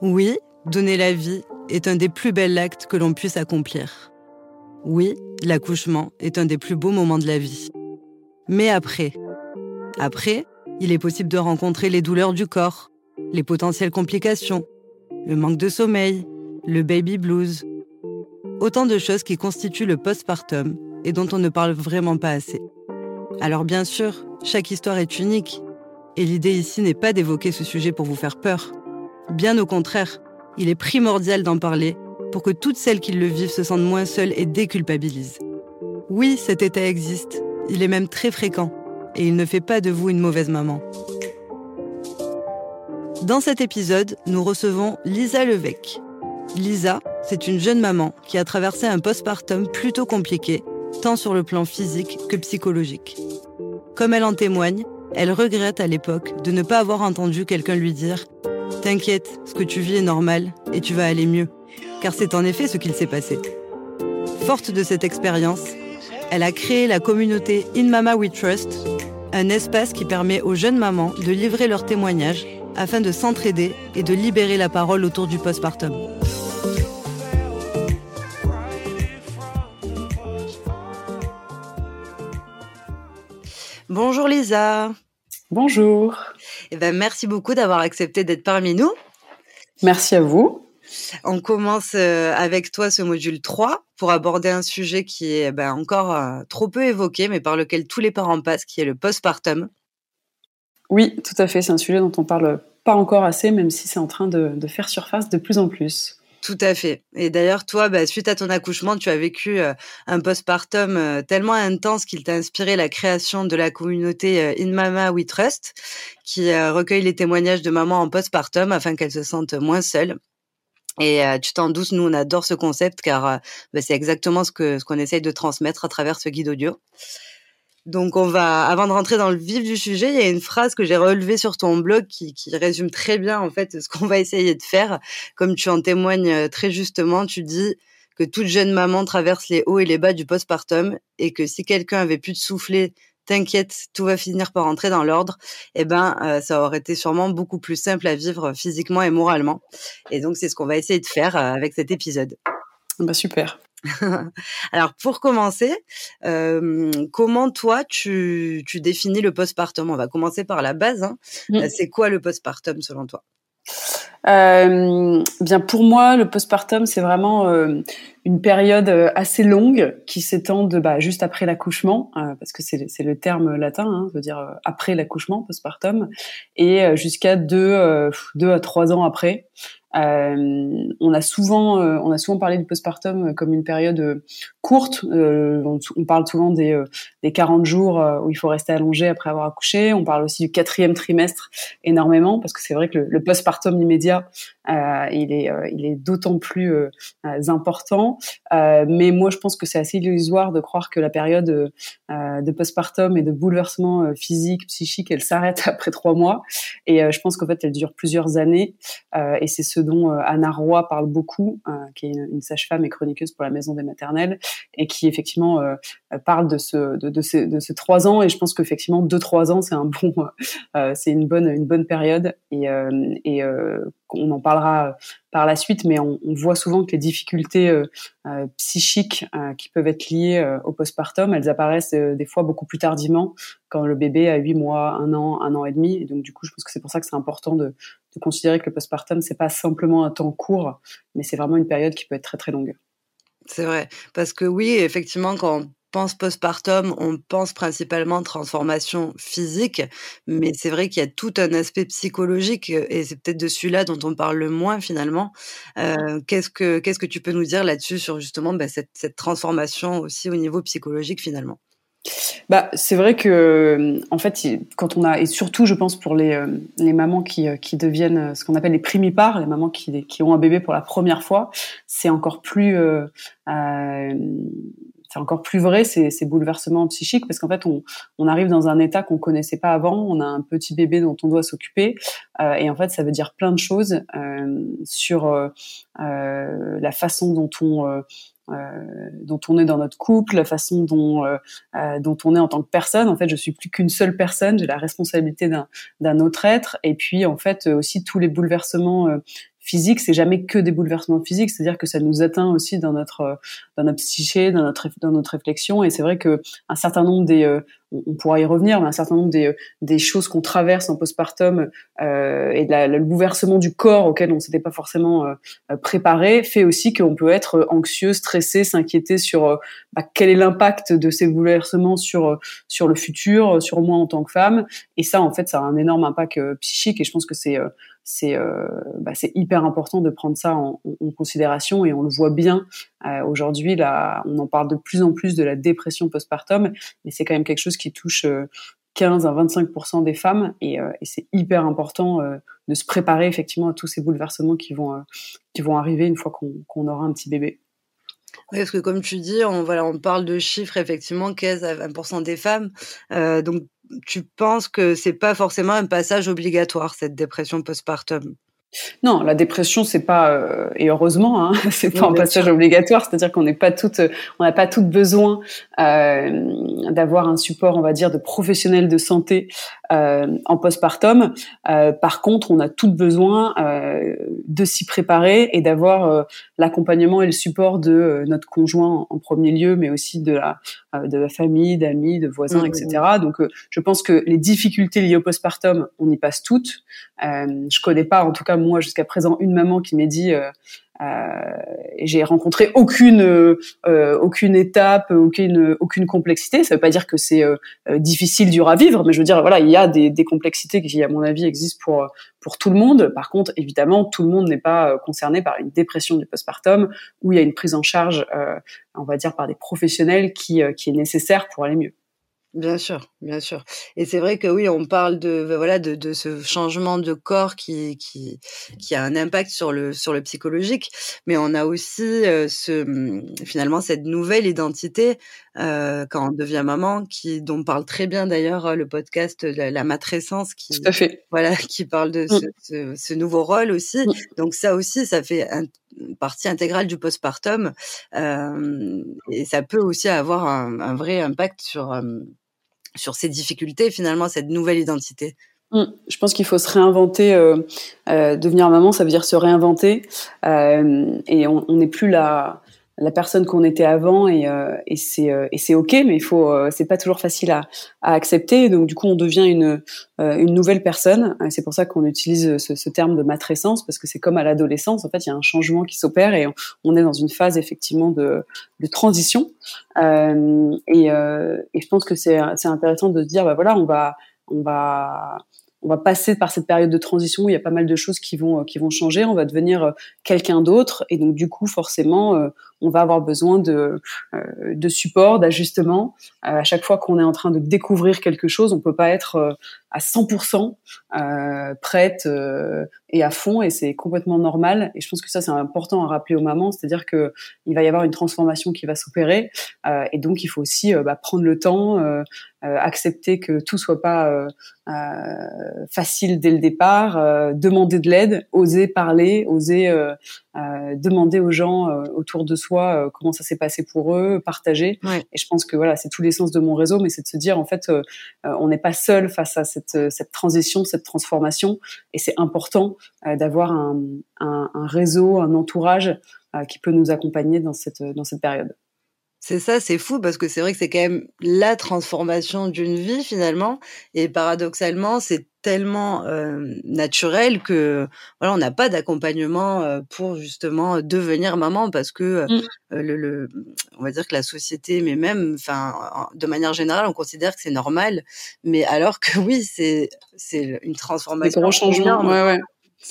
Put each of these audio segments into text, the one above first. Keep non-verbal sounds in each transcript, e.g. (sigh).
Oui, donner la vie est un des plus bels actes que l'on puisse accomplir. Oui, l'accouchement est un des plus beaux moments de la vie. Mais après? Après, il est possible de rencontrer les douleurs du corps, les potentielles complications, le manque de sommeil, le baby blues. Autant de choses qui constituent le postpartum et dont on ne parle vraiment pas assez. Alors bien sûr, chaque histoire est unique, et l'idée ici n'est pas d'évoquer ce sujet pour vous faire peur. Bien au contraire, il est primordial d'en parler pour que toutes celles qui le vivent se sentent moins seules et déculpabilisent. Oui, cet état existe, il est même très fréquent, et il ne fait pas de vous une mauvaise maman. Dans cet épisode, nous recevons Lisa Levesque. Lisa, c'est une jeune maman qui a traversé un postpartum plutôt compliqué, tant sur le plan physique que psychologique. Comme elle en témoigne, elle regrette à l'époque de ne pas avoir entendu quelqu'un lui dire ⁇ T'inquiète, ce que tu vis est normal et tu vas aller mieux ⁇ car c'est en effet ce qu'il s'est passé. Forte de cette expérience, elle a créé la communauté In Mama We Trust, un espace qui permet aux jeunes mamans de livrer leurs témoignages afin de s'entraider et de libérer la parole autour du postpartum. Bonjour Lisa. Bonjour. Eh ben, merci beaucoup d'avoir accepté d'être parmi nous. Merci à vous. On commence euh, avec toi ce module 3 pour aborder un sujet qui est ben, encore euh, trop peu évoqué, mais par lequel tous les parents passent, qui est le postpartum. Oui, tout à fait. C'est un sujet dont on parle pas encore assez, même si c'est en train de, faire surface de plus en plus. Tout à fait. Et d'ailleurs, toi, bah, suite à ton accouchement, tu as vécu euh, un postpartum tellement intense qu'il t'a inspiré la création de la communauté In Mama We Trust, qui recueille les témoignages de mamans en postpartum afin qu'elles se sentent moins seules. Et euh, tu t'en doutes, nous on adore ce concept car euh, bah, c'est exactement ce ce qu'on essaye de transmettre à travers ce guide audio. Donc on va, avant de rentrer dans le vif du sujet, il y a une phrase que j'ai relevée sur ton blog qui, qui résume très bien en fait ce qu'on va essayer de faire. Comme tu en témoignes euh, très justement, tu dis que toute jeune maman traverse les hauts et les bas du postpartum et que si quelqu'un avait pu te souffler t'inquiète, tout va finir par entrer dans l'ordre, eh ben, euh, ça aurait été sûrement beaucoup plus simple à vivre physiquement et moralement. Et donc, c'est ce qu'on va essayer de faire euh, avec cet épisode. Bah super. (laughs) Alors pour commencer, euh, comment toi tu, tu, définis le postpartum? On va commencer par la base. Hein. Mmh. C'est quoi le postpartum selon toi? Euh, bien pour moi, le postpartum, c'est vraiment euh, une période euh, assez longue qui s'étend de bah, juste après l'accouchement, euh, parce que c'est le terme latin, hein, veut dire après l'accouchement, postpartum, et jusqu'à deux, deux à trois ans après. Euh, on a souvent, euh, on a souvent parlé du postpartum comme une période euh, courte. On, on, parle souvent des, des 40 jours où il faut rester allongé après avoir accouché. On parle aussi du quatrième trimestre énormément parce que c'est vrai que le, le postpartum immédiat, il est, il est d'autant plus important. mais moi, je pense que c'est assez illusoire de croire que la période de postpartum et de bouleversement physique, psychique, elle s'arrête (laughs) après trois mois. Et je pense qu'en fait, elle dure plusieurs années. et c'est ce dont euh, Anna Roy parle beaucoup, euh, qui est une, sage-femme et chroniqueuse pour la Maison des Maternelles, et qui effectivement euh, parle de ce de, de, ces, de ces trois ans. Et je pense qu'effectivement deux trois ans, c'est un bon, c'est une bonne une bonne période. Et, et on en parlera par la suite, mais on, voit souvent que les difficultés euh, psychiques euh, qui peuvent être liées euh, au postpartum, elles apparaissent des fois beaucoup plus tardivement, quand le bébé a 8 mois, un an, un an et demi. Et donc du coup, je pense que c'est pour ça que c'est important de, de considérer que le postpartum, c'est pas simplement un temps court, mais c'est vraiment une période qui peut être très très longue. C'est vrai, parce que oui, effectivement, quand pense postpartum, on pense principalement transformation physique, mais c'est vrai qu'il y a tout un aspect psychologique et c'est peut-être de celui-là dont on parle le moins finalement. Euh, qu'est-ce que qu'est-ce que tu peux nous dire là-dessus sur justement bah, cette, cette transformation aussi au niveau psychologique finalement? Bah, c'est vrai que, en fait, quand on a, et surtout, je pense pour les, euh, les mamans qui, euh, qui deviennent ce qu'on appelle les primipares, les mamans qui, qui ont un bébé pour la première fois, c'est encore plus, euh, encore plus vrai ces, ces bouleversements psychiques parce qu'en fait on, arrive dans un état qu'on connaissait pas avant, on a un petit bébé dont on doit s'occuper euh, et en fait ça veut dire plein de choses euh, sur euh, la façon dont on dont on est dans notre couple, la façon dont dont on est en tant que personne. En fait, je suis plus qu'une seule personne, j'ai la responsabilité d'un d'un autre être, et puis en fait aussi tous les bouleversements physiques, c'est jamais que des bouleversements physiques, c'est-à-dire que ça nous atteint aussi dans notre dans notre psyché, dans notre dans notre réflexion. Et c'est vrai que un certain nombre des on, pourra y revenir, mais un certain nombre des, des choses qu'on traverse en postpartum euh, et de le bouleversement du corps auquel on s'était pas forcément euh, préparé fait aussi qu'on peut être anxieux, stressé, s'inquiéter sur euh, bah, quel est l'impact de ces bouleversements sur sur le futur, sur moi en tant que femme. Et ça, en fait, ça a un énorme impact psychique. Et je pense que c'est c'est euh, bah, hyper important de prendre ça en, en, considération et on le voit bien euh, aujourd'hui là on en parle de plus en plus de la dépression postpartum mais c'est quand même quelque chose qui touche 15 euh, à 25% des femmes et, et c'est hyper important de se préparer effectivement à tous ces bouleversements qui vont qui vont arriver une fois qu'on aura un petit bébé. Oui, parce que comme tu dis, on, voilà, on parle de chiffres, effectivement, 15 à 20 des femmes. Euh, donc, tu penses que c'est pas forcément un passage obligatoire, cette dépression postpartum? Non, la dépression, c'est pas euh, et heureusement, hein, (laughs) c'est pas un passage obligatoire. C'est-à-dire qu'on n'est pas toutes, on n'a pas toutes besoin euh, d'avoir un support, on va dire, de professionnels de santé en postpartum. Euh, par contre, on a toutes besoin euh, de s'y préparer et d'avoir l'accompagnement et le support de notre conjoint en, premier lieu, mais aussi de la de la famille, d'amis, de voisins, mmh, etc. Mmh. Donc, je pense que les difficultés liées au postpartum, on y passe toutes. je connais pas, en tout cas moi jusqu'à présent, une maman qui m'ait dit euh, j'ai rencontré aucune euh, aucune étape, aucune aucune complexité. Ça veut pas dire que c'est euh, difficile, dur à vivre, mais je veux dire voilà, il y a des, des complexités qui, à mon avis, existent pour pour tout le monde. Par contre, évidemment, tout le monde n'est pas concerné par une dépression du postpartum où il y a une prise en charge, on va dire, par des professionnels qui qui est nécessaire pour aller mieux. Bien sûr, bien sûr. Et c'est vrai que oui, on parle de bah, voilà de, de ce changement de corps qui, qui qui a un impact sur le sur le psychologique, mais on a aussi euh, ce mmh, finalement cette nouvelle identité euh, quand on devient maman, qui dont parle très bien d'ailleurs le podcast la, la matrescence, qui Tout à fait. voilà (laughs) qui parle de mmh. ce, ce, nouveau rôle aussi. Mmh. Donc ça aussi, ça fait un, partie intégrale du postpartum euh, et ça peut aussi avoir un, un vrai impact sur sur ces difficultés, finalement, cette nouvelle identité mmh. Je pense qu'il faut se réinventer. Euh, euh, devenir maman, ça veut dire se réinventer. Euh, et on n'est plus la, la personne qu'on était avant et, euh, et c'est euh, et c'est ok mais il faut euh, c'est pas toujours facile à, à accepter. Donc du coup on devient une une nouvelle personne. C'est pour ça qu'on utilise ce, ce, terme de matrescence parce que c'est comme à l'adolescence. En fait il y a un changement qui s'opère et on, est dans une phase effectivement de, de transition. Et, et je pense que c'est c'est intéressant de se dire bah voilà on va on va on va passer par cette période de transition où il y a pas mal de choses qui vont qui vont changer. On va devenir quelqu'un d'autre. Et donc du coup forcément on va avoir besoin de, euh, de support, d'ajustement. Euh, à chaque fois qu'on est en train de découvrir quelque chose, on peut pas être euh, à 100% euh, prête et à fond, et c'est complètement normal. Et je pense que ça, c'est important à rappeler aux mamans, c'est-à-dire que il va y avoir une transformation qui va s'opérer, et donc il faut aussi bah, prendre le temps, accepter que tout soit pas facile dès le départ, demander de l'aide, oser parler, oser demander aux gens autour de soi comment ça s'est passé pour eux, partager. Et je pense que voilà, c'est tous les sens de mon réseau, mais c'est de se dire en fait, on n'est pas seul face à cette, euh, cette transition, cette transformation. Et c'est important euh, d'avoir un, un, un, réseau, un entourage euh, qui peut nous accompagner dans cette, dans cette période. C'est ça, c'est fou parce que c'est vrai que c'est quand même la transformation d'une vie finalement. Et paradoxalement, c'est tellement euh, naturel que voilà, on n'a pas d'accompagnement euh, pour justement devenir maman parce que euh, le, le, on va dire que la société, mais même, enfin, de manière générale, on considère que c'est normal. Mais alors que (laughs) oui, c'est c'est une transformation. Des gros changements. Ouais, ouais.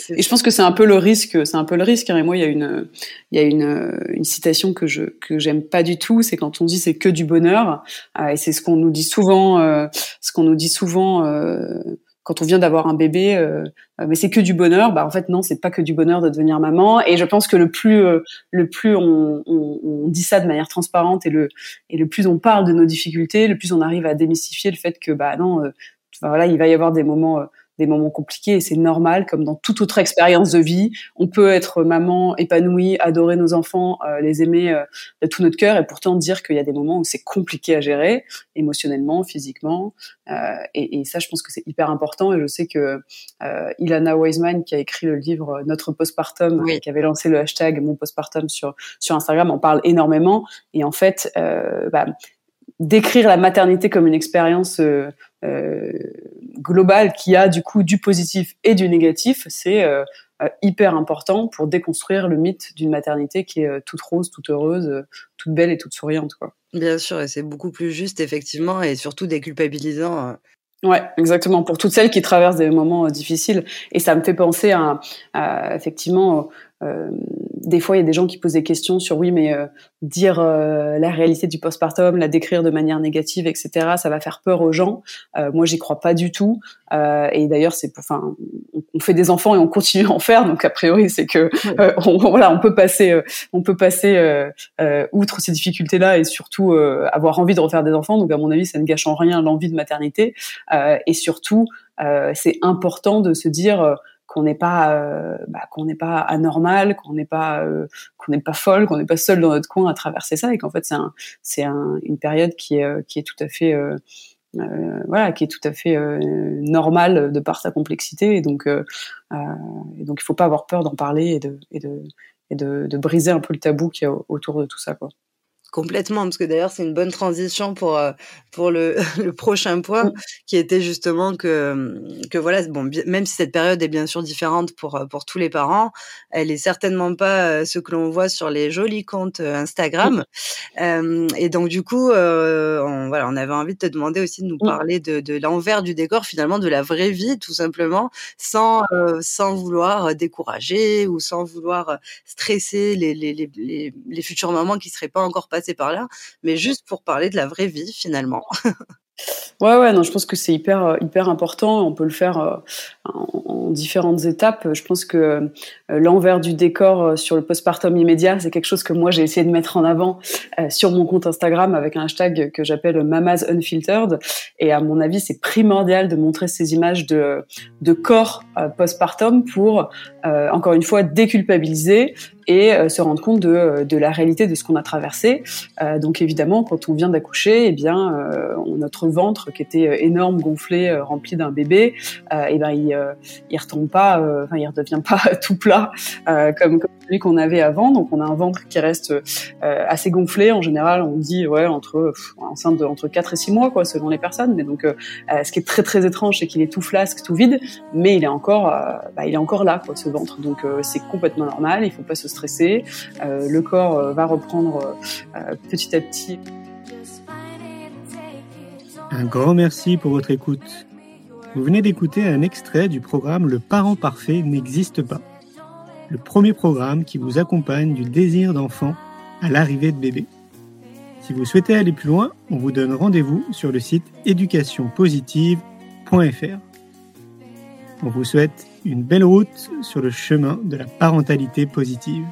Et je pense que c'est un peu le risque, c'est un peu le risque. Hein. Et moi, il y a une, il y a une, une citation que je que j'aime pas du tout, c'est quand on dit c'est que du bonheur. Euh, et c'est ce qu'on nous dit souvent, euh, ce qu'on nous dit souvent euh, quand on vient d'avoir un bébé. Euh, mais c'est que du bonheur. Bah en fait non, c'est pas que du bonheur de devenir maman. Et je pense que le plus, euh, le plus on, on, dit ça de manière transparente et le et le plus on parle de nos difficultés, le plus on arrive à démystifier le fait que bah non, voilà, il va y avoir des moments des moments compliqués et c'est normal, comme dans toute autre expérience de vie. On peut être maman épanouie, adorer nos enfants, euh, les aimer euh, de tout notre cœur et pourtant dire qu'il y a des moments où c'est compliqué à gérer, émotionnellement, physiquement. Euh, et, et, ça, je pense que c'est hyper important. Et je sais que euh, Ilana Wiseman, qui a écrit le livre Notre postpartum, qui avait lancé le hashtag Mon postpartum sur, sur Instagram, en parle énormément. Et en fait, bah, décrire la maternité comme une expérience euh, euh, globale qui a du coup du positif et du négatif, c'est euh, hyper important pour déconstruire le mythe d'une maternité qui est toute rose, toute heureuse, toute belle et toute souriante. Quoi. Bien sûr, et c'est beaucoup plus juste effectivement et surtout déculpabilisant. Ouais, exactement. Pour toutes celles qui traversent des moments difficiles, et ça me fait penser à, à effectivement des fois, il y a des gens qui posent des questions sur oui, mais euh, dire euh, la réalité du postpartum, la décrire de manière négative, etc. Ça va faire peur aux gens. moi, j'y crois pas du tout. et d'ailleurs, c'est, enfin, on, fait des enfants et on continue à en faire. Donc a priori, c'est que on, voilà, on peut passer, on peut passer outre ces difficultés-là et surtout avoir envie de refaire des enfants. Donc à mon avis, ça ne gâche en rien l'envie de maternité. et surtout, c'est important de se dire qu'on n'est pas euh, bah, qu'on n'est pas anormal, qu'on n'est pas euh, qu'on n'est pas folle, qu'on n'est pas seul dans notre coin à traverser ça et qu'en fait c'est un, c'est un, une période qui est euh, qui est tout à fait voilà qui est tout à fait normale de par sa complexité et donc et donc il faut pas avoir peur d'en parler et de et de et de, de briser un peu le tabou qu'il y a autour de tout ça quoi. Complètement, parce que d'ailleurs c'est une bonne transition pour euh, pour le, (laughs) le prochain point, mmh. qui était justement que que voilà bon même si cette période est bien sûr différente pour euh, pour tous les parents, elle est certainement pas euh, ce que l'on voit sur les jolis comptes Instagram. Mmh. et donc du coup, on, voilà, on avait envie de te demander aussi de nous parler de, de l'envers du décor, finalement de la vraie vie, tout simplement, sans sans vouloir décourager ou sans vouloir stresser les les, les, les futures mamans qui seraient pas encore passées par là, mais juste pour parler de la vraie vie finalement. (laughs) Ouais, ouais, non, je pense que c'est hyper, euh, hyper important. On peut le faire euh, en, différentes étapes. Je pense que euh, l'envers du décor sur le postpartum immédiat, c'est quelque chose que moi j'ai essayé de mettre en avant sur mon compte Instagram avec un hashtag que j'appelle Mamas Unfiltered. Et à mon avis, c'est primordial de montrer ces images de, de corps postpartum pour, encore une fois, déculpabiliser, et se rendre compte de, de, la réalité de ce qu'on a traversé. Donc évidemment, quand on vient d'accoucher, eh bien, notre ventre qui était énorme, gonflé, rempli d'un bébé, eh ben il, il retombe pas, enfin il redevient pas (laughs) tout plat comme, comme celui qu'on avait avant. Donc on a un ventre qui reste assez gonflé. En général, on dit ouais entre enceinte de entre 4 et 6 mois quoi, selon les personnes. Mais donc ce qui est très très étrange, c'est qu'il est tout flasque, tout vide, mais il est encore, bah, il est encore là quoi, ce ventre. Donc c'est complètement normal. Il faut pas se stressé, euh, le corps euh, va reprendre euh, petit à petit. Un grand merci pour votre écoute. Vous venez d'écouter un extrait du programme Le parent parfait n'existe pas. Le premier programme qui vous accompagne du désir d'enfant à l'arrivée de bébé. Si vous souhaitez aller plus loin, on vous donne rendez-vous sur le site éducationpositive.fr. On vous souhaite une belle route sur le chemin de la parentalité positive.